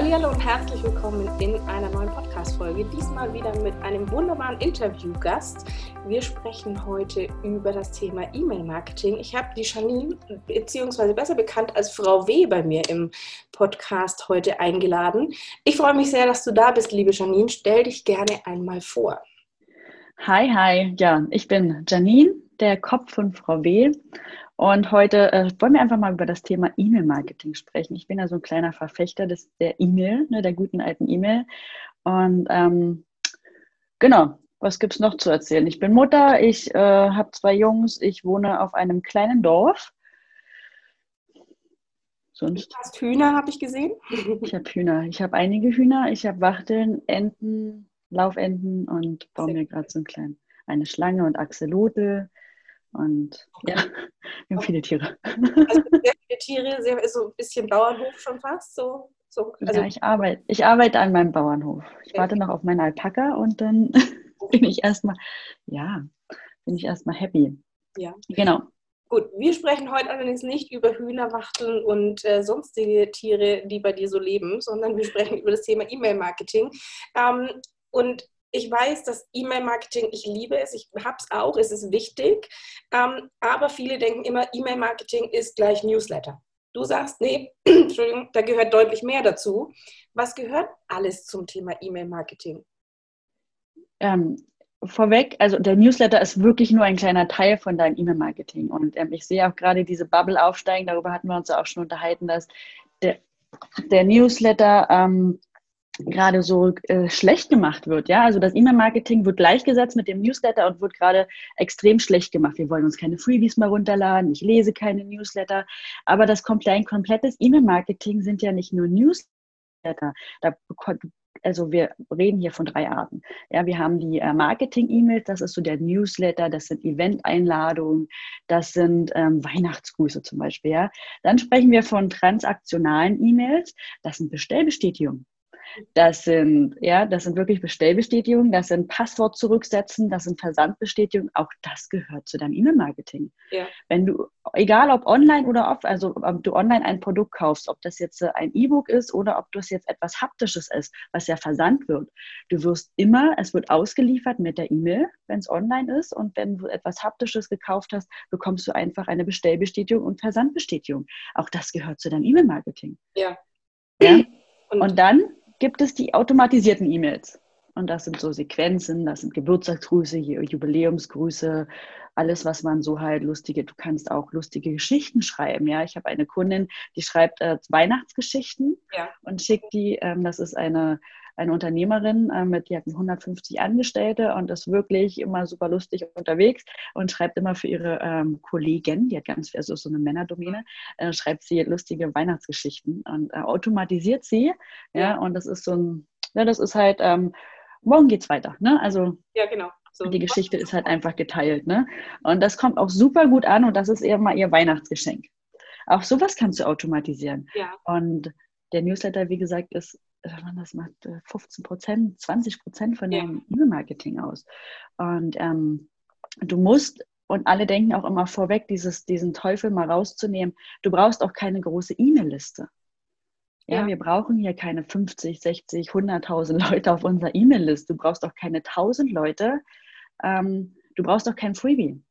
Hallo und herzlich willkommen in einer neuen Podcast-Folge. Diesmal wieder mit einem wunderbaren Interviewgast. Wir sprechen heute über das Thema E-Mail-Marketing. Ich habe die Janine, beziehungsweise besser bekannt als Frau W, bei mir im Podcast heute eingeladen. Ich freue mich sehr, dass du da bist, liebe Janine. Stell dich gerne einmal vor. Hi, hi. Ja, ich bin Janine, der Kopf von Frau W. Und heute äh, wollen wir einfach mal über das Thema E-Mail-Marketing sprechen. Ich bin ja so ein kleiner Verfechter des, der E-Mail, ne, der guten alten E-Mail. Und ähm, genau, was gibt es noch zu erzählen? Ich bin Mutter, ich äh, habe zwei Jungs, ich wohne auf einem kleinen Dorf. Sonst? Du hast Hühner, habe ich gesehen. Ich habe Hühner. Ich habe einige Hühner. Ich habe Wachteln, Enten, Laufenten und baue mir gerade so ein klein, eine Schlange und Axolotl. Und ja, wir haben viele Tiere. Also sehr viele Tiere, sehr, so ein bisschen Bauernhof schon fast. So, so, also ja, ich arbeite, ich arbeite an meinem Bauernhof. Ich warte noch auf meinen Alpaka und dann bin ich erstmal, ja, bin ich erstmal happy. Ja. Genau. Gut, wir sprechen heute allerdings nicht über Hühnerwachteln und äh, sonstige Tiere, die bei dir so leben, sondern wir sprechen über das Thema E-Mail-Marketing. Ähm, und ich weiß, dass E-Mail-Marketing, ich liebe es, ich habe es auch, es ist wichtig, ähm, aber viele denken immer, E-Mail-Marketing ist gleich Newsletter. Du sagst, nee, Entschuldigung, da gehört deutlich mehr dazu. Was gehört alles zum Thema E-Mail-Marketing? Ähm, vorweg, also der Newsletter ist wirklich nur ein kleiner Teil von deinem E-Mail-Marketing. Und ähm, ich sehe auch gerade diese Bubble aufsteigen, darüber hatten wir uns auch schon unterhalten, dass der, der Newsletter ähm, gerade so äh, schlecht gemacht wird. Ja, also das E-Mail-Marketing wird gleichgesetzt mit dem Newsletter und wird gerade extrem schlecht gemacht. Wir wollen uns keine Freebies mehr runterladen. Ich lese keine Newsletter. Aber das komplett, komplettes E-Mail-Marketing sind ja nicht nur Newsletter. Da also wir reden hier von drei Arten. Ja, wir haben die äh, Marketing-E-Mails, das ist so der Newsletter, das sind Event-Einladungen, das sind ähm, Weihnachtsgrüße zum Beispiel. Ja. Dann sprechen wir von transaktionalen E-Mails, das sind Bestellbestätigungen. Das sind, ja, das sind wirklich Bestellbestätigungen, das sind Passwort zurücksetzen, das sind Versandbestätigungen. Auch das gehört zu deinem E-Mail-Marketing. Ja. Wenn du, egal ob online oder off, also ob du online ein Produkt kaufst, ob das jetzt ein E-Book ist oder ob das jetzt etwas Haptisches ist, was ja versandt wird, du wirst immer, es wird ausgeliefert mit der E-Mail, wenn es online ist. Und wenn du etwas Haptisches gekauft hast, bekommst du einfach eine Bestellbestätigung und Versandbestätigung. Auch das gehört zu deinem E-Mail-Marketing. Ja. ja? Und, und dann gibt es die automatisierten E-Mails. Und das sind so Sequenzen, das sind Geburtstagsgrüße, Jubiläumsgrüße, alles, was man so halt lustige, du kannst auch lustige Geschichten schreiben. Ja, ich habe eine Kundin, die schreibt äh, Weihnachtsgeschichten ja. und schickt die, ähm, das ist eine, eine Unternehmerin, äh, mit, die hat 150 Angestellte und ist wirklich immer super lustig unterwegs und schreibt immer für ihre ähm, Kollegen, die hat ganz, also so eine Männerdomäne, äh, schreibt sie lustige Weihnachtsgeschichten und äh, automatisiert sie. Ja, ja, und das ist so ein, ja, das ist halt, ähm, morgen geht's weiter. Ne? Also ja, genau. So. Die Geschichte ist halt einfach geteilt. Ne? Und das kommt auch super gut an und das ist eher mal ihr Weihnachtsgeschenk. Auch sowas kannst du automatisieren. Ja. Und der Newsletter, wie gesagt, ist, das macht 15 äh, Prozent, 20 Prozent von deinem ja. E-Mail-Marketing aus. Und ähm, du musst, und alle denken auch immer vorweg, dieses, diesen Teufel mal rauszunehmen, du brauchst auch keine große E-Mail-Liste. Ja, ja, wir brauchen hier keine 50, 60, 100.000 Leute auf unserer E-Mail-Liste. Du brauchst auch keine 1000 Leute. Ähm, du brauchst auch kein Freebie.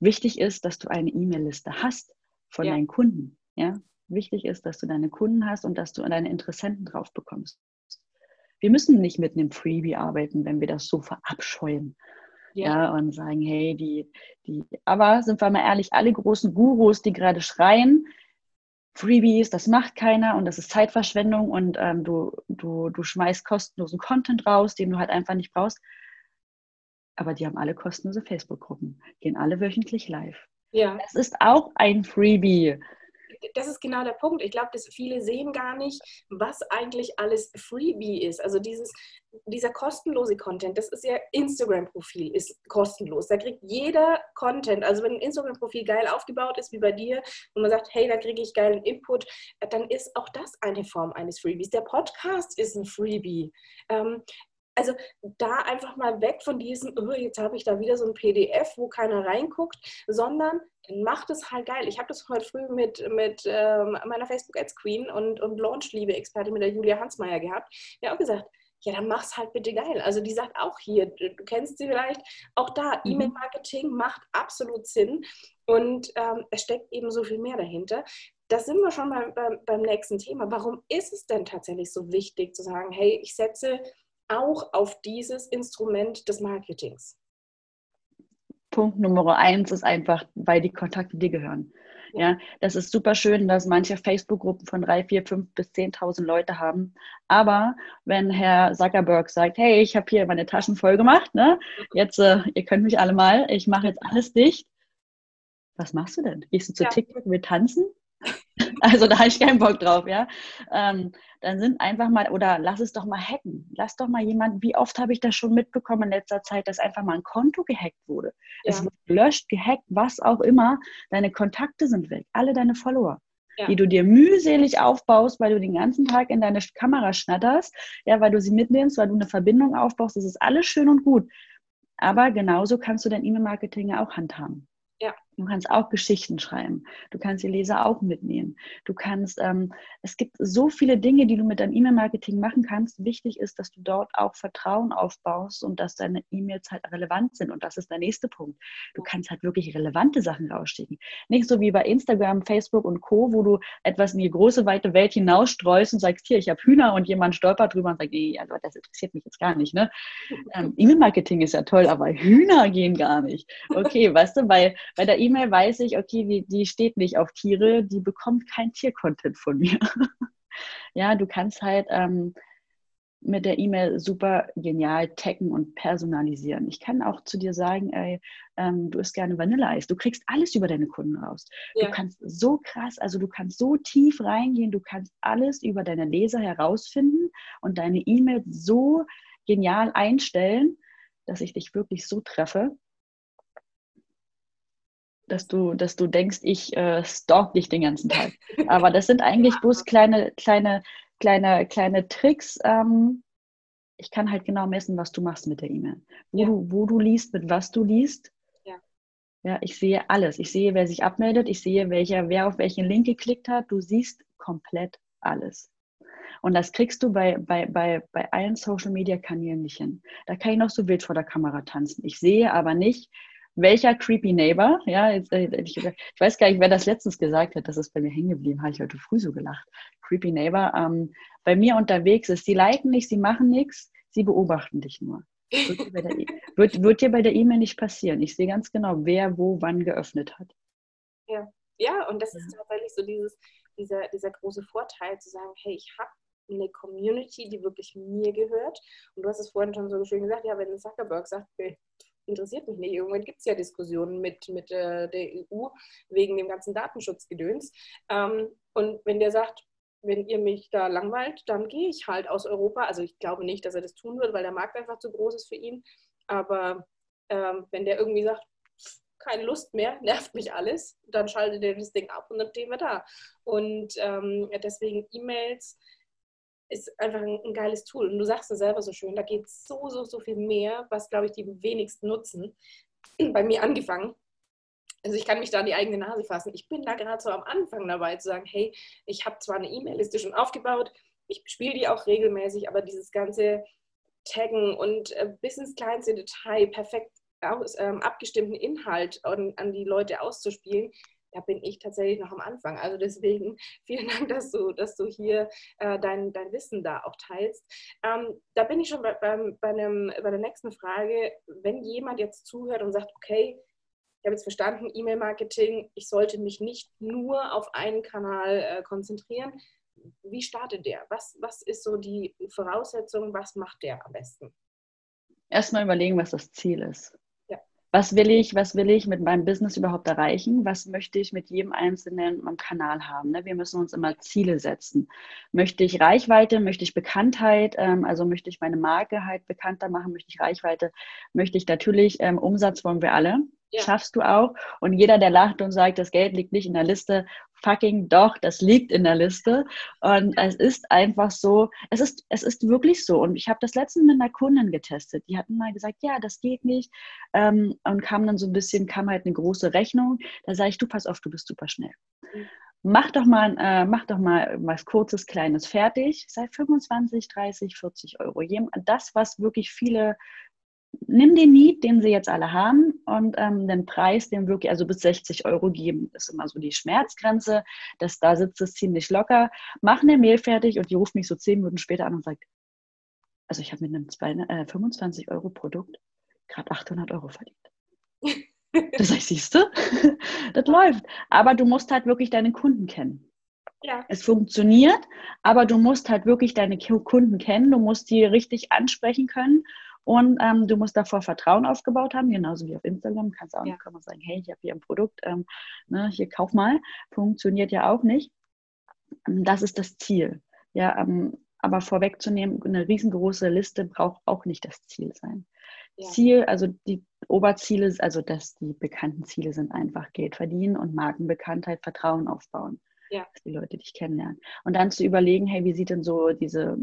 Wichtig ist, dass du eine E-Mail-Liste hast von ja. deinen Kunden. Ja? Wichtig ist, dass du deine Kunden hast und dass du deine Interessenten drauf bekommst. Wir müssen nicht mit einem Freebie arbeiten, wenn wir das so verabscheuen. Ja. ja. und sagen, hey, die, die, aber sind wir mal ehrlich, alle großen Gurus, die gerade schreien, Freebies, das macht keiner und das ist Zeitverschwendung und ähm, du, du, du schmeißt kostenlosen Content raus, den du halt einfach nicht brauchst. Aber die haben alle kostenlose Facebook-Gruppen, gehen alle wöchentlich live. Ja. Das ist auch ein Freebie das ist genau der Punkt. Ich glaube, dass viele sehen gar nicht, was eigentlich alles Freebie ist. Also dieses, dieser kostenlose Content, das ist ja Instagram-Profil, ist kostenlos. Da kriegt jeder Content, also wenn ein Instagram-Profil geil aufgebaut ist, wie bei dir, und man sagt, hey, da kriege ich geilen Input, dann ist auch das eine Form eines Freebies. Der Podcast ist ein Freebie. Ähm, also da einfach mal weg von diesem, oh, jetzt habe ich da wieder so ein PDF, wo keiner reinguckt, sondern macht es halt geil. Ich habe das heute früh mit, mit ähm, meiner Facebook Ads Queen und, und Launch-Liebe-Expertin mit der Julia Hansmeier gehabt. Die hat auch gesagt, ja, dann mach's halt bitte geil. Also die sagt auch hier, du kennst sie vielleicht, auch da, mhm. E-Mail-Marketing macht absolut Sinn und ähm, es steckt eben so viel mehr dahinter. Da sind wir schon beim, beim, beim nächsten Thema. Warum ist es denn tatsächlich so wichtig zu sagen, hey, ich setze auch auf dieses Instrument des Marketings? Punkt Nummer eins ist einfach, weil die Kontakte dir gehören. Ja, das ist super schön, dass manche Facebook-Gruppen von drei, vier, fünf bis 10.000 Leute haben. Aber wenn Herr Zuckerberg sagt, hey, ich habe hier meine Taschen voll gemacht, ne? jetzt, äh, ihr könnt mich alle mal, ich mache jetzt alles dicht. Was machst du denn? Gehst du zu ja. TikTok, wir tanzen? Also da habe ich keinen Bock drauf, ja. Ähm, dann sind einfach mal, oder lass es doch mal hacken. Lass doch mal jemand, wie oft habe ich das schon mitbekommen in letzter Zeit, dass einfach mal ein Konto gehackt wurde. Ja. Es wird gelöscht, gehackt, was auch immer. Deine Kontakte sind weg, alle deine Follower. Ja. die du dir mühselig aufbaust, weil du den ganzen Tag in deine Kamera schnatterst, ja, weil du sie mitnimmst, weil du eine Verbindung aufbaust, das ist alles schön und gut. Aber genauso kannst du dein E-Mail-Marketing ja auch handhaben. Ja. Du kannst auch Geschichten schreiben. Du kannst die Leser auch mitnehmen. Du kannst, ähm, es gibt so viele Dinge, die du mit deinem E-Mail-Marketing machen kannst. Wichtig ist, dass du dort auch Vertrauen aufbaust und dass deine E-Mails halt relevant sind. Und das ist der nächste Punkt. Du kannst halt wirklich relevante Sachen rausschicken. Nicht so wie bei Instagram, Facebook und Co., wo du etwas in die große, weite Welt hinausstreust und sagst, hier, ich habe Hühner und jemand stolpert drüber und sagt, nee, also das interessiert mich jetzt gar nicht. Ne? Ähm, E-Mail-Marketing ist ja toll, aber Hühner gehen gar nicht. Okay, weißt du, bei, bei der E-Mail weiß ich, okay, die, die steht nicht auf Tiere, die bekommt kein Tiercontent von mir. ja, du kannst halt ähm, mit der E-Mail super genial taggen und personalisieren. Ich kann auch zu dir sagen, ey, ähm, du isst gerne Vanilleeis. Du kriegst alles über deine Kunden raus. Ja. Du kannst so krass, also du kannst so tief reingehen, du kannst alles über deine Leser herausfinden und deine E-Mail so genial einstellen, dass ich dich wirklich so treffe, dass du, dass du denkst, ich äh, stalk dich den ganzen Tag. Aber das sind eigentlich bloß kleine, kleine, kleine, kleine Tricks. Ähm, ich kann halt genau messen, was du machst mit der E-Mail. Wo, ja. du, wo du liest, mit was du liest. Ja. ja, ich sehe alles. Ich sehe, wer sich abmeldet. Ich sehe, welcher, wer auf welchen Link geklickt hat. Du siehst komplett alles. Und das kriegst du bei, bei, bei, bei allen Social Media Kanälen nicht hin. Da kann ich noch so wild vor der Kamera tanzen. Ich sehe aber nicht, welcher Creepy Neighbor, ja, jetzt, äh, ich, ich, weiß gar nicht, wer das letztens gesagt hat, das ist bei mir hängen geblieben, habe ich heute früh so gelacht. Creepy Neighbor, ähm, bei mir unterwegs ist, sie liken nicht, sie machen nichts, sie beobachten dich nur. Wird dir, bei e der E-Mail nicht passieren. Ich sehe ganz genau, wer wo wann geöffnet hat. Ja, ja und das ja. ist tatsächlich so dieses, dieser, dieser große Vorteil zu sagen, hey, ich habe eine Community, die wirklich mir gehört. Und du hast es vorhin schon so schön gesagt, ja, wenn Zuckerberg sagt, interessiert mich nicht. Irgendwann gibt es ja Diskussionen mit, mit äh, der EU wegen dem ganzen Datenschutzgedöns. Ähm, und wenn der sagt, wenn ihr mich da langweilt, dann gehe ich halt aus Europa. Also ich glaube nicht, dass er das tun wird, weil der Markt einfach zu groß ist für ihn. Aber ähm, wenn der irgendwie sagt, keine Lust mehr, nervt mich alles, dann schaltet er das Ding ab und dann stehen wir da. Und ähm, deswegen E-Mails ist einfach ein, ein, geiles Tool. Und du sagst es selber so schön, da geht so, so, so viel mehr, was, glaube ich, die wenigsten nutzen. Bei mir angefangen. Also ich kann mich da an die eigene Nase fassen. Ich bin da gerade so am Anfang dabei zu sagen, hey, ich habe zwar eine E-Mail-Liste schon aufgebaut, ich spiele die auch regelmäßig, aber dieses ganze Taggen und äh, bis ins kleinste Detail perfekt aus, ähm, abgestimmten Inhalt an, an die Leute auszuspielen, da bin ich tatsächlich noch am Anfang. Also deswegen vielen Dank, dass du, dass du hier äh, dein, dein Wissen da auch teilst. Ähm, da bin ich schon bei, bei, bei, einem, bei der nächsten Frage. Wenn jemand jetzt zuhört und sagt, okay, ich habe jetzt verstanden, E-Mail-Marketing, ich sollte mich nicht nur auf einen Kanal äh, konzentrieren. Wie startet der? Was, was ist so die Voraussetzung? Was macht der am besten? Erstmal überlegen, was das Ziel ist was will ich, was will ich mit meinem Business überhaupt erreichen? Was möchte ich mit jedem einzelnen Kanal haben? Ne? Wir müssen uns immer Ziele setzen. Möchte ich Reichweite, möchte ich Bekanntheit, ähm, also möchte ich meine Marke halt bekannter machen, möchte ich Reichweite, möchte ich natürlich ähm, Umsatz wollen wir alle. Ja. Schaffst du auch. Und jeder, der lacht und sagt, das Geld liegt nicht in der Liste, fucking doch, das liegt in der Liste. Und es ist einfach so, es ist, es ist wirklich so. Und ich habe das letztens mit einer Kundin getestet. Die hatten mal gesagt, ja, das geht nicht. Ähm, und kam dann so ein bisschen, kam halt eine große Rechnung. Da sage ich, du pass auf, du bist super schnell. Mhm. Mach doch mal, äh, mach doch mal was kurzes, kleines fertig. Sei 25, 30, 40 Euro. Das, was wirklich viele nimm den Need, den sie jetzt alle haben und ähm, den Preis, den wirklich, also bis 60 Euro geben, ist immer so die Schmerzgrenze. Das, da sitzt es ziemlich locker. Mach eine Mail fertig und die ruft mich so zehn Minuten später an und sagt, also ich habe mit einem 2, äh, 25 Euro Produkt gerade 800 Euro verdient. das heißt, siehst du, das läuft. Aber du musst halt wirklich deine Kunden kennen. Ja. Es funktioniert, aber du musst halt wirklich deine Kunden kennen, du musst die richtig ansprechen können und ähm, du musst davor Vertrauen aufgebaut haben, genauso wie auf Instagram. Kannst auch ja. nicht sagen, hey, ich habe hier ein Produkt, ähm, ne, hier kauf mal. Funktioniert ja auch nicht. Ähm, das ist das Ziel. Ja, ähm, aber vorwegzunehmen, eine riesengroße Liste braucht auch nicht das Ziel sein. Ja. Ziel, also die Oberziele, also dass die bekannten Ziele sind einfach Geld verdienen und Markenbekanntheit, Vertrauen aufbauen. Ja. Dass die Leute dich kennenlernen. Und dann zu überlegen, hey, wie sieht denn so diese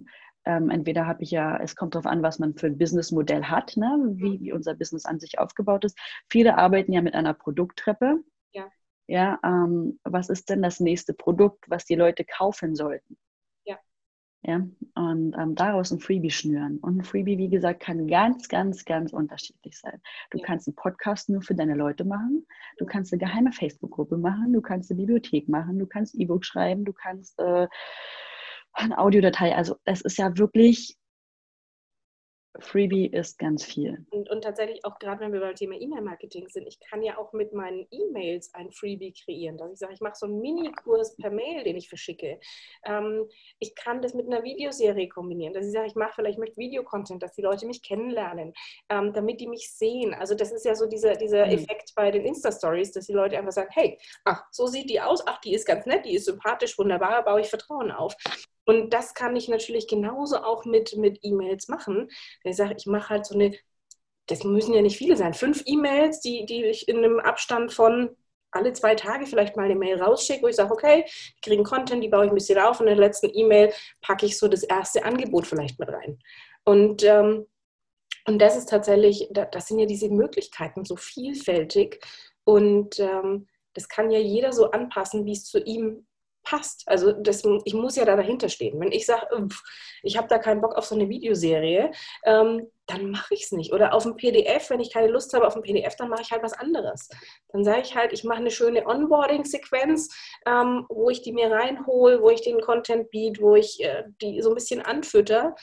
ähm, entweder habe ich ja, es kommt darauf an, was man für ein Businessmodell hat, ne? wie, wie unser Business an sich aufgebaut ist. Viele arbeiten ja mit einer Produkttreppe. Ja. Ja, ähm, was ist denn das nächste Produkt, was die Leute kaufen sollten? Ja. Ja, und ähm, daraus ein Freebie schnüren. Und ein Freebie, wie gesagt, kann ganz, ganz, ganz unterschiedlich sein. Du ja. kannst einen Podcast nur für deine Leute machen. Du kannst eine geheime Facebook-Gruppe machen. Du kannst eine Bibliothek machen. Du kannst E-Book schreiben. Du kannst äh, eine Audiodatei. Also es ist ja wirklich, Freebie ist ganz viel. Und, und tatsächlich auch gerade, wenn wir beim Thema E-Mail-Marketing sind, ich kann ja auch mit meinen E-Mails ein Freebie kreieren, dass ich sage, ich mache so einen Mini-Kurs per Mail, den ich verschicke. Ähm, ich kann das mit einer Videoserie kombinieren, dass ich sage, ich mache vielleicht mit Videocontent, dass die Leute mich kennenlernen, ähm, damit die mich sehen. Also das ist ja so dieser, dieser mhm. Effekt bei den Insta-Stories, dass die Leute einfach sagen, hey, ach, so sieht die aus, ach, die ist ganz nett, die ist sympathisch, wunderbar, baue ich Vertrauen auf. Und das kann ich natürlich genauso auch mit, mit E-Mails machen. Ich sage, ich mache halt so eine, das müssen ja nicht viele sein, fünf E-Mails, die, die ich in einem Abstand von alle zwei Tage vielleicht mal eine Mail rausschicke, wo ich sage, okay, die kriegen Content, die baue ich ein bisschen auf und in der letzten E-Mail packe ich so das erste Angebot vielleicht mit rein. Und, ähm, und das ist tatsächlich, das sind ja diese Möglichkeiten so vielfältig und ähm, das kann ja jeder so anpassen, wie es zu ihm passt. Also das, ich muss ja da dahinter stehen. Wenn ich sage, ich habe da keinen Bock auf so eine Videoserie, ähm, dann mache ich es nicht. Oder auf dem PDF, wenn ich keine Lust habe auf ein PDF, dann mache ich halt was anderes. Dann sage ich halt, ich mache eine schöne Onboarding-Sequenz, ähm, wo ich die mir reinhole, wo ich den Content biete, wo ich äh, die so ein bisschen anfütter.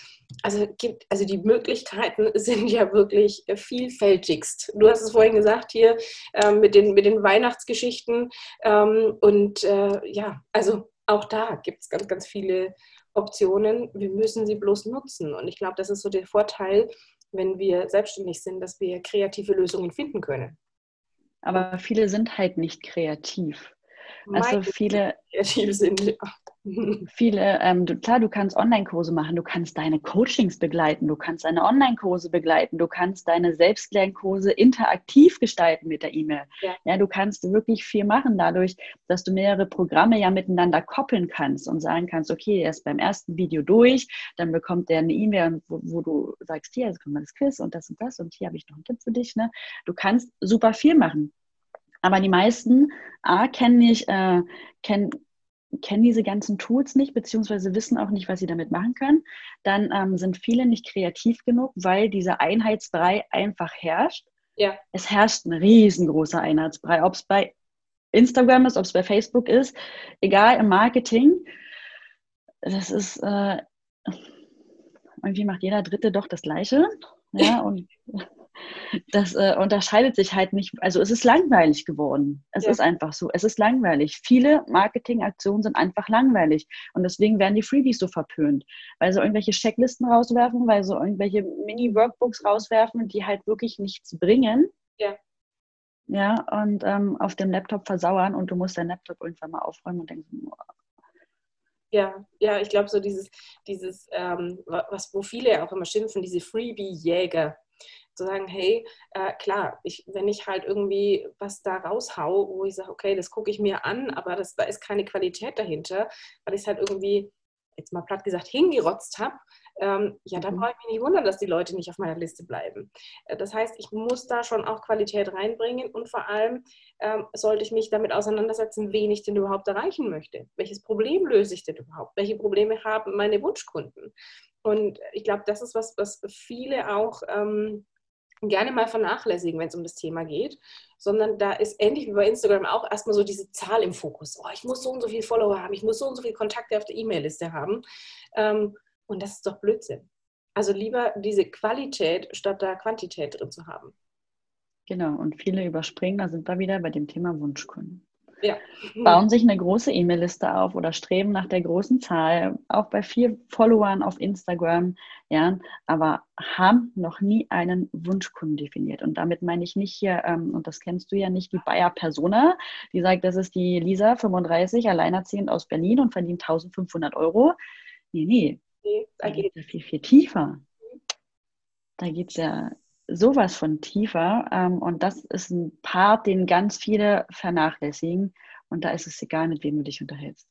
Also, gibt, also die Möglichkeiten sind ja wirklich vielfältigst. Du hast es vorhin gesagt hier äh, mit, den, mit den Weihnachtsgeschichten. Ähm, und äh, ja, also auch da gibt es ganz, ganz viele Optionen. Wir müssen sie bloß nutzen. Und ich glaube, das ist so der Vorteil, wenn wir selbstständig sind, dass wir kreative Lösungen finden können. Aber viele sind halt nicht kreativ. Also viele kreativ sind. Ja. Viele, ähm, du, klar, du kannst Online-Kurse machen, du kannst deine Coachings begleiten, du kannst deine Online-Kurse begleiten, du kannst deine Selbstlernkurse interaktiv gestalten mit der E-Mail. Ja. ja. du kannst wirklich viel machen dadurch, dass du mehrere Programme ja miteinander koppeln kannst und sagen kannst, okay, er ist beim ersten Video durch, dann bekommt er eine E-Mail, wo, wo, du sagst, hier, jetzt kommt mal das Quiz und das und das und hier habe ich noch einen Tipp für dich. Ne? Du kannst super viel machen. Aber die meisten A, kennen nicht, äh, kennen, kennen diese ganzen Tools nicht, beziehungsweise wissen auch nicht, was sie damit machen können. Dann ähm, sind viele nicht kreativ genug, weil dieser Einheitsbrei einfach herrscht. Ja. Es herrscht ein riesengroßer Einheitsbrei, ob es bei Instagram ist, ob es bei Facebook ist, egal im Marketing. Das ist, äh, irgendwie macht jeder Dritte doch das Gleiche. Ja, und das äh, unterscheidet sich halt nicht. Also es ist langweilig geworden. Es ja. ist einfach so. Es ist langweilig. Viele Marketingaktionen sind einfach langweilig. Und deswegen werden die Freebies so verpönt. Weil sie irgendwelche Checklisten rauswerfen, weil sie irgendwelche Mini-Workbooks rauswerfen, die halt wirklich nichts bringen. Ja. Ja, und ähm, auf dem Laptop versauern und du musst deinen Laptop irgendwann mal aufräumen und denken, oh, ja, ja, ich glaube so dieses, dieses ähm, was, wo viele auch immer schimpfen, diese Freebie-Jäger. Zu sagen, hey, äh, klar, ich, wenn ich halt irgendwie was da raushau, wo ich sage, okay, das gucke ich mir an, aber das, da ist keine Qualität dahinter, weil ich es halt irgendwie, jetzt mal platt gesagt, hingerotzt habe, ähm, ja, dann mhm. brauche ich mich nicht wundern, dass die Leute nicht auf meiner Liste bleiben. Äh, das heißt, ich muss da schon auch Qualität reinbringen und vor allem ähm, sollte ich mich damit auseinandersetzen, wen ich denn überhaupt erreichen möchte. Welches Problem löse ich denn überhaupt? Welche Probleme haben meine Wunschkunden? Und ich glaube, das ist was, was viele auch ähm, gerne mal vernachlässigen, wenn es um das Thema geht, sondern da ist ähnlich wie bei Instagram auch erstmal so diese Zahl im Fokus. Oh, ich muss so und so viele Follower haben, ich muss so und so viele Kontakte auf der E-Mail-Liste haben. Ähm, und das ist doch Blödsinn. Also lieber diese Qualität statt da Quantität drin zu haben. Genau, und viele überspringen, da sind wir wieder bei dem Thema Wunschkunden. Ja. Bauen sich eine große E-Mail-Liste auf oder streben nach der großen Zahl, auch bei vier Followern auf Instagram, ja, aber haben noch nie einen Wunschkunden definiert. Und damit meine ich nicht hier, ähm, und das kennst du ja nicht, die Bayer Persona, die sagt, das ist die Lisa, 35, alleinerziehend aus Berlin und verdient 1500 Euro. Nee, nee, Nee, da geht es ja viel, viel tiefer. Da geht es ja sowas von tiefer. Ähm, und das ist ein Part, den ganz viele vernachlässigen. Und da ist es egal, mit wem du dich unterhältst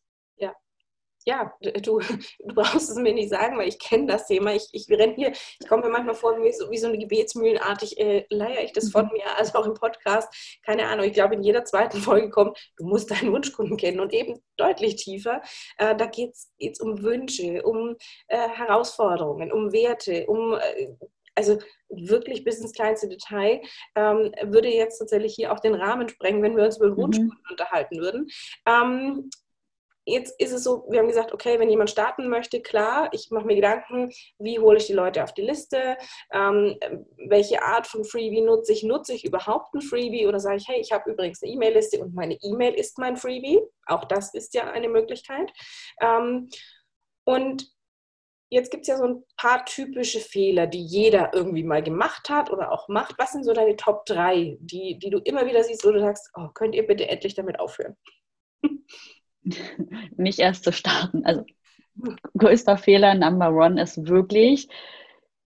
ja, du, du brauchst es mir nicht sagen, weil ich kenne das Thema. Ich, ich renne hier, ich komme mir manchmal vor, wie so, wie so eine Gebetsmühlenartig, äh, leier ich das von mhm. mir, also auch im Podcast. Keine Ahnung, ich glaube, in jeder zweiten Folge kommt, du musst deinen Wunschkunden kennen und eben deutlich tiefer. Äh, da geht es um Wünsche, um äh, Herausforderungen, um Werte, um äh, also wirklich bis ins kleinste Detail, ähm, würde jetzt tatsächlich hier auch den Rahmen sprengen, wenn wir uns über Wunschkunden mhm. unterhalten würden. Ähm, Jetzt ist es so, wir haben gesagt, okay, wenn jemand starten möchte, klar, ich mache mir Gedanken, wie hole ich die Leute auf die Liste, ähm, welche Art von Freebie nutze ich, nutze ich überhaupt ein Freebie oder sage ich, hey, ich habe übrigens eine E-Mail-Liste und meine E-Mail ist mein Freebie. Auch das ist ja eine Möglichkeit. Ähm, und jetzt gibt es ja so ein paar typische Fehler, die jeder irgendwie mal gemacht hat oder auch macht. Was sind so deine Top 3, die, die du immer wieder siehst, wo du sagst, oh, könnt ihr bitte endlich damit aufhören? nicht erst zu starten. Also größter Fehler, Number One, ist wirklich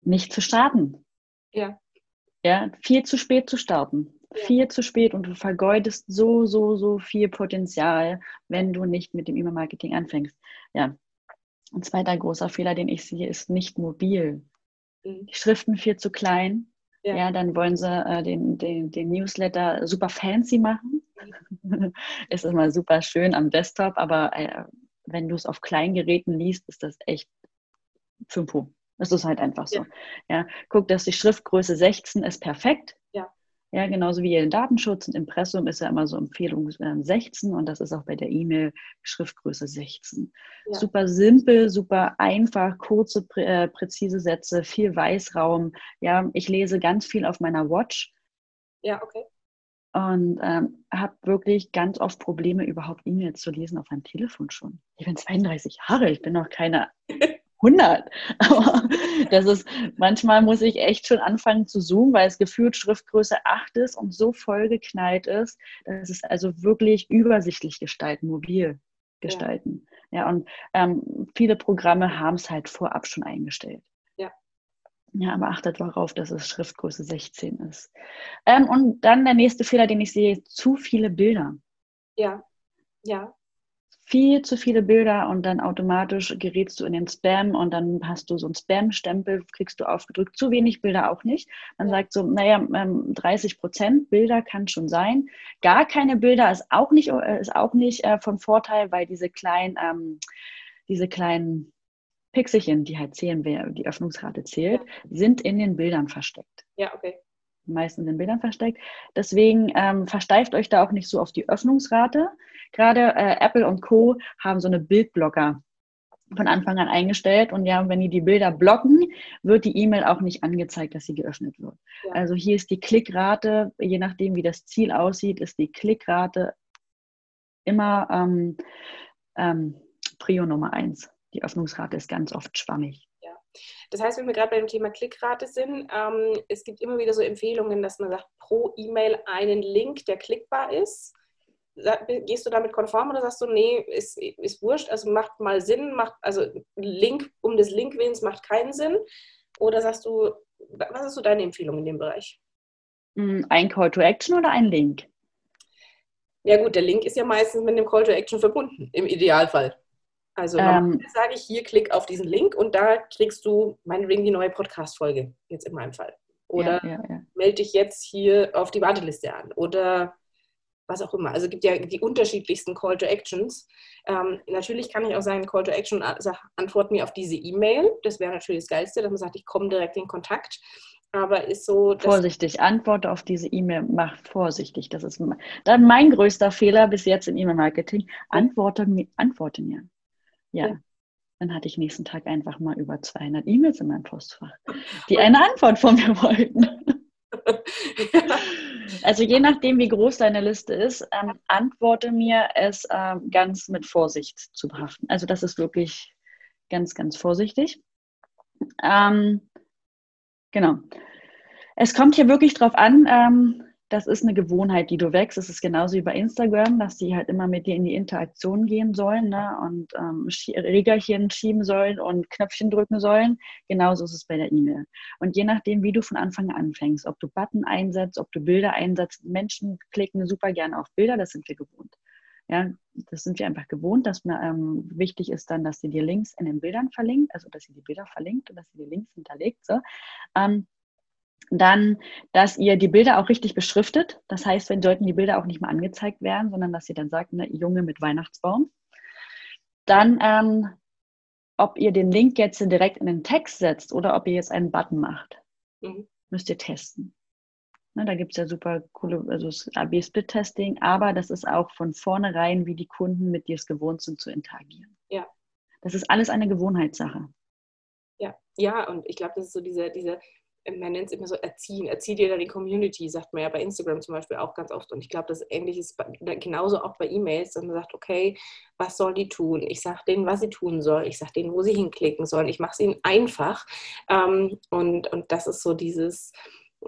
nicht zu starten. Ja. Ja, viel zu spät zu starten. Ja. Viel zu spät und du vergeudest so, so, so viel Potenzial, wenn du nicht mit dem E-Mail-Marketing anfängst. Ja. Ein zweiter großer Fehler, den ich sehe, ist nicht mobil. Mhm. Die Schriften viel zu klein. Ja. ja dann wollen sie äh, den, den, den Newsletter super fancy machen ist immer super schön am Desktop, aber äh, wenn du es auf kleinen Geräten liest, ist das echt Fünfo. Das ist halt einfach so. Ja. ja. guck, dass die Schriftgröße 16 ist perfekt. Ja. Genauso wie in Datenschutz und Impressum ist ja immer so Empfehlung 16 und das ist auch bei der E-Mail Schriftgröße 16. Ja. Super simpel, super einfach, kurze, prä, äh, präzise Sätze, viel Weißraum. Ja, ich lese ganz viel auf meiner Watch. Ja, okay und ähm, habe wirklich ganz oft Probleme, überhaupt E-Mails zu lesen auf meinem Telefon schon. Ich bin 32 Jahre, ich bin noch keine 100. Aber das ist, manchmal muss ich echt schon anfangen zu zoomen, weil es gefühlt Schriftgröße 8 ist und so vollgeknallt ist, dass es also wirklich übersichtlich gestalten, mobil gestalten. Ja, ja und ähm, viele Programme haben es halt vorab schon eingestellt. Ja, aber achtet darauf, dass es Schriftgröße 16 ist. Ähm, und dann der nächste Fehler, den ich sehe, zu viele Bilder. Ja, ja. Viel zu viele Bilder und dann automatisch gerätst du in den Spam und dann hast du so einen Spam-Stempel, kriegst du aufgedrückt. Zu wenig Bilder auch nicht. Man ja. sagt so, naja, 30 ähm, Prozent Bilder kann schon sein. Gar keine Bilder ist auch nicht, äh, ist auch nicht äh, von Vorteil, weil diese kleinen, ähm, diese kleinen Pixelchen, die halt zählen, wer die Öffnungsrate zählt, sind in den Bildern versteckt. Ja, okay. Meistens in den Bildern versteckt. Deswegen ähm, versteift euch da auch nicht so auf die Öffnungsrate. Gerade äh, Apple und Co. haben so eine Bildblocker von Anfang an eingestellt und ja, wenn die die Bilder blocken, wird die E-Mail auch nicht angezeigt, dass sie geöffnet wird. Ja. Also hier ist die Klickrate, je nachdem wie das Ziel aussieht, ist die Klickrate immer ähm, ähm, Prio Nummer eins die Öffnungsrate ist ganz oft schwammig. Ja. Das heißt, wenn wir gerade beim Thema Klickrate sind, ähm, es gibt immer wieder so Empfehlungen, dass man sagt, pro E-Mail einen Link, der klickbar ist. Gehst du damit konform oder sagst du, nee, ist, ist wurscht, also macht mal Sinn, macht, also Link um des Linkwillens macht keinen Sinn? Oder sagst du, was ist so deine Empfehlung in dem Bereich? Hm, ein Call to Action oder ein Link? Ja gut, der Link ist ja meistens mit dem Call to Action verbunden, im Idealfall. Also ähm, sage ich hier, klick auf diesen Link und da kriegst du meinetwegen die neue Podcast-Folge, jetzt in meinem Fall. Oder ja, ja, ja. melde dich jetzt hier auf die Warteliste an. Oder was auch immer. Also es gibt ja die unterschiedlichsten Call to Actions. Ähm, natürlich kann ich auch sagen, Call to Action, also antwort mir auf diese E-Mail. Das wäre natürlich das Geilste, dass man sagt, ich komme direkt in Kontakt. Aber ist so. Vorsichtig, antworte auf diese E-Mail, mach vorsichtig. Das ist dann mein größter Fehler bis jetzt im E-Mail-Marketing. Antworte, antworte mir. Ja. ja. Dann hatte ich nächsten Tag einfach mal über 200 E-Mails in meinem Postfach, die eine Antwort von mir wollten. Also je nachdem, wie groß deine Liste ist, ähm, antworte mir es ähm, ganz mit Vorsicht zu behaften. Also das ist wirklich ganz, ganz vorsichtig. Ähm, genau. Es kommt hier wirklich drauf an, ähm, das ist eine Gewohnheit, die du wächst. Es ist genauso wie bei Instagram, dass die halt immer mit dir in die Interaktion gehen sollen ne? und ähm, Regerchen schieben sollen und Knöpfchen drücken sollen. Genauso ist es bei der E-Mail. Und je nachdem, wie du von Anfang an anfängst, ob du Button einsetzt, ob du Bilder einsetzt, Menschen klicken super gerne auf Bilder, das sind wir gewohnt. Ja, das sind wir einfach gewohnt, dass mir ähm, wichtig ist dann, dass sie dir Links in den Bildern verlinkt, also dass sie die Bilder verlinkt und dass sie die Links hinterlegt. So. Ähm, dann, dass ihr die Bilder auch richtig beschriftet. Das heißt, wenn sollten die Bilder auch nicht mehr angezeigt werden, sondern dass ihr dann sagt, ne, Junge mit Weihnachtsbaum. Dann, ähm, ob ihr den Link jetzt direkt in den Text setzt oder ob ihr jetzt einen Button macht, mhm. müsst ihr testen. Ne, da gibt es ja super coole, also AB-Split-Testing, aber das ist auch von vornherein, wie die Kunden mit dir es gewohnt sind zu interagieren. Ja. Das ist alles eine Gewohnheitssache. Ja, ja, und ich glaube, das ist so diese, diese man nennt es immer so erziehen, erzieht ihr da die Community, sagt man ja bei Instagram zum Beispiel auch ganz oft. Und ich glaube, das ist ähnliches genauso auch bei E-Mails, dass man sagt, okay, was soll die tun? Ich sage denen, was sie tun soll. Ich sage denen, wo sie hinklicken sollen. Ich mache es ihnen einfach. Ähm, und, und das ist so dieses,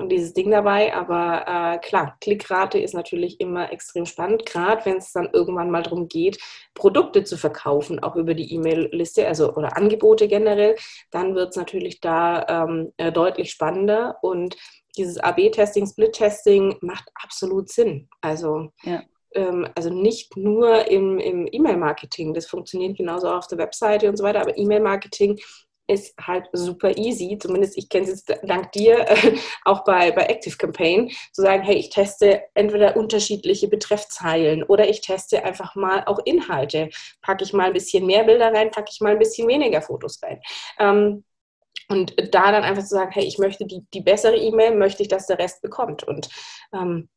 dieses Ding dabei. Aber äh, klar, Klickrate ist natürlich immer extrem spannend, gerade wenn es dann irgendwann mal darum geht, Produkte zu verkaufen, auch über die E-Mail-Liste, also oder Angebote generell, dann wird es natürlich da ähm, äh, deutlich spannender und dieses AB-Testing, Split-Testing macht absolut Sinn. Also ja ähm, also nicht nur im, im E-Mail-Marketing, das funktioniert genauso auf der Webseite und so weiter, aber E-Mail-Marketing ist halt super easy, zumindest ich kenne es jetzt dank dir, äh, auch bei, bei Active Campaign, zu sagen, hey, ich teste entweder unterschiedliche Betreffzeilen oder ich teste einfach mal auch Inhalte. Packe ich mal ein bisschen mehr Bilder rein, packe ich mal ein bisschen weniger Fotos rein. Ähm, und da dann einfach zu sagen, hey, ich möchte die, die bessere E-Mail, möchte ich, dass der Rest bekommt. Und ähm,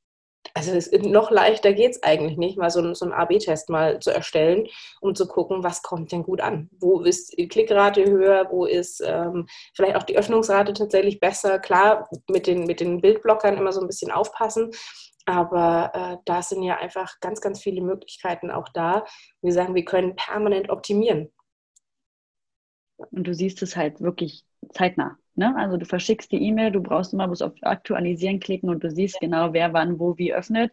also es, noch leichter geht es eigentlich nicht, mal so, so einen AB-Test mal zu erstellen, um zu gucken, was kommt denn gut an. Wo ist die Klickrate höher, wo ist ähm, vielleicht auch die Öffnungsrate tatsächlich besser. Klar, mit den, mit den Bildblockern immer so ein bisschen aufpassen, aber äh, da sind ja einfach ganz, ganz viele Möglichkeiten auch da. Wir sagen, wir können permanent optimieren. Und du siehst es halt wirklich zeitnah. Ne? Also du verschickst die E-Mail, du brauchst immer bloß auf Aktualisieren klicken und du siehst genau, wer wann wo wie öffnet.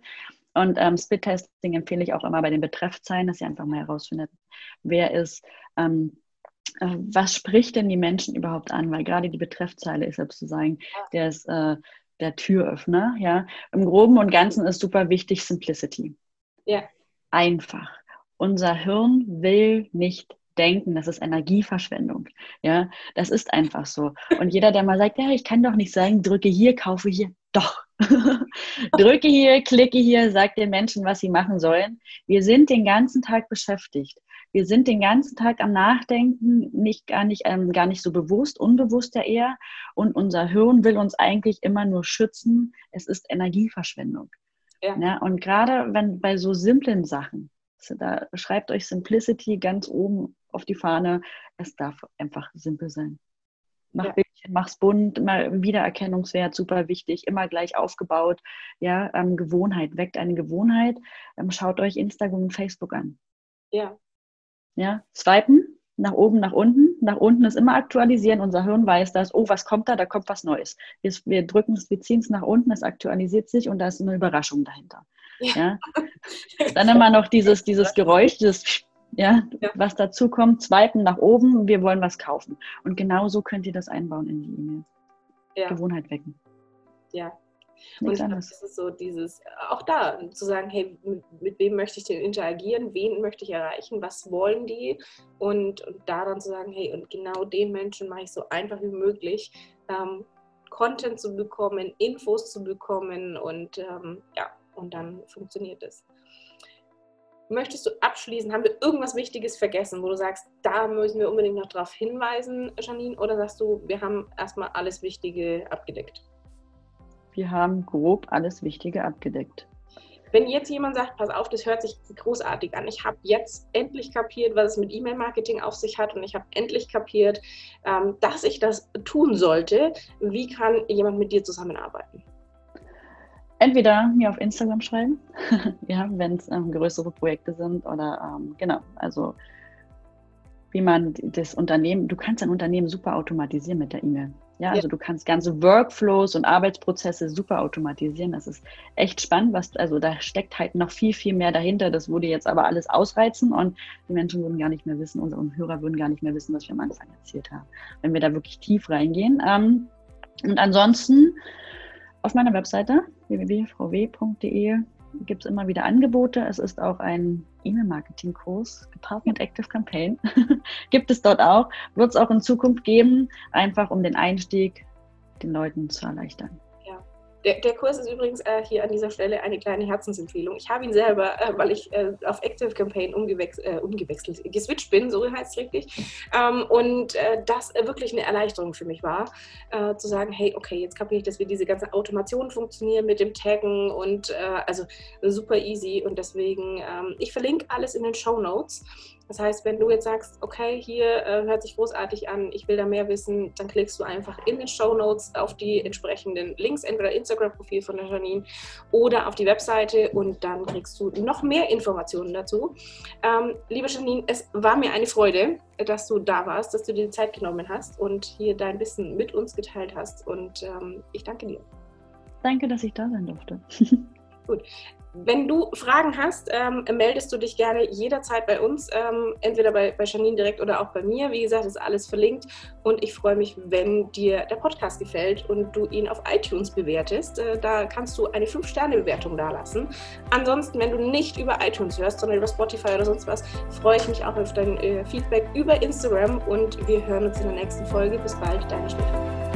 Und ähm, Spit-Testing empfehle ich auch immer bei den Betreffzeilen, dass ihr einfach mal herausfindet, wer ist, ähm, äh, was spricht denn die Menschen überhaupt an? Weil gerade die Betreffzeile ist sozusagen der, ist, äh, der Türöffner. Ja? Im Groben und Ganzen ist super wichtig Simplicity. Ja. Einfach. Unser Hirn will nicht denken, das ist Energieverschwendung. Ja, das ist einfach so. Und jeder, der mal sagt, ja, ich kann doch nicht sagen, drücke hier, kaufe hier, doch. drücke hier, klicke hier, sag den Menschen, was sie machen sollen. Wir sind den ganzen Tag beschäftigt. Wir sind den ganzen Tag am Nachdenken, nicht gar nicht, ähm, gar nicht so bewusst, unbewusst ja eher. Und unser Hirn will uns eigentlich immer nur schützen. Es ist Energieverschwendung. Ja. ja und gerade wenn bei so simplen Sachen, da schreibt euch Simplicity ganz oben auf die Fahne. Es darf einfach simpel sein. Mach ja. Bildchen, mach's bunt, immer Wiedererkennungswert, super wichtig, immer gleich aufgebaut. Ja, ähm, Gewohnheit, weckt eine Gewohnheit. Ähm, schaut euch Instagram und Facebook an. Ja. Ja, swipen, nach oben, nach unten. Nach unten ist immer aktualisieren. Unser Hirn weiß das, oh, was kommt da? Da kommt was Neues. Wir, wir drücken es, wir ziehen es nach unten, es aktualisiert sich und da ist eine Überraschung dahinter. Ja. ja. Dann immer noch dieses, dieses Geräusch, dieses ja, ja. was dazu kommt, swipen nach oben, wir wollen was kaufen. Und genau so könnt ihr das einbauen in die E-Mail. ja. Gewohnheit wecken. Ja, und ich glaube, das ist so dieses, auch da zu sagen, hey, mit, mit, wem möchte ich denn interagieren, wen möchte ich erreichen, was wollen die? Und, und da dann zu sagen, hey, und genau den Menschen mache ich so einfach wie möglich, ähm, Content zu bekommen, Infos zu bekommen und ähm, ja, und dann funktioniert es. Möchtest du abschließen? Haben wir irgendwas Wichtiges vergessen, wo du sagst, da müssen wir unbedingt noch darauf hinweisen, Janine? Oder sagst du, wir haben erstmal alles Wichtige abgedeckt? Wir haben grob alles Wichtige abgedeckt. Wenn jetzt jemand sagt, pass auf, das hört sich großartig an, ich habe jetzt endlich kapiert, was es mit E-Mail-Marketing auf sich hat und ich habe endlich kapiert, ähm, dass ich das tun sollte, wie kann jemand mit dir zusammenarbeiten? Entweder mir auf Instagram schreiben, ja, wenn es ähm, größere Projekte sind oder ähm, genau, also wie man das Unternehmen, du kannst ein Unternehmen super automatisieren mit der E-Mail. Ja, also ja. du kannst ganze Workflows und Arbeitsprozesse super automatisieren. Das ist echt spannend, was, also da steckt halt noch viel, viel mehr dahinter. Das würde jetzt aber alles ausreizen und die Menschen würden gar nicht mehr wissen, unsere Hörer würden gar nicht mehr wissen, was wir am Anfang erzählt haben, wenn wir da wirklich tief reingehen. Ähm, und ansonsten auf meiner Webseite www.vw.de gibt es immer wieder Angebote. Es ist auch ein E-Mail-Marketing-Kurs, gepaart mit Active Campaign. gibt es dort auch. Wird es auch in Zukunft geben, einfach um den Einstieg den Leuten zu erleichtern. Der, der, Kurs ist übrigens äh, hier an dieser Stelle eine kleine Herzensempfehlung. Ich habe ihn selber, äh, weil ich äh, auf Active Campaign umgewechs äh, umgewechselt, geswitcht bin, so heißt es richtig. Ähm, und äh, das wirklich eine Erleichterung für mich war, äh, zu sagen, hey, okay, jetzt kapiere ich, dass wir diese ganze Automation funktionieren mit dem Taggen und also super easy. Und deswegen, ähm, ich verlinke alles in den Show Notes. Das heißt, wenn du jetzt sagst, okay, hier äh, hört sich großartig an, ich will da mehr wissen, dann klickst du einfach in den Show Notes auf die entsprechenden Links, entweder Instagram-Profil von der Janine oder auf die Webseite und dann kriegst du noch mehr Informationen dazu. Ähm, liebe Janine, es war mir eine Freude, dass du da warst, dass du dir die Zeit genommen hast und hier dein Wissen mit uns geteilt hast und ähm, ich danke dir. Danke, dass ich da sein durfte. Gut. Wenn du Fragen hast, ähm, meldest du dich gerne jederzeit bei uns, ähm, entweder bei, bei Janine direkt oder auch bei mir. Wie gesagt, ist alles verlinkt und ich freue mich, wenn dir der Podcast gefällt und du ihn auf iTunes bewertest. Äh, da kannst du eine 5-Sterne-Bewertung dalassen. Ansonsten, wenn du nicht über iTunes hörst, sondern über Spotify oder sonst was, freue ich mich auch auf dein äh, Feedback über Instagram und wir hören uns in der nächsten Folge. Bis bald, deine Stefan.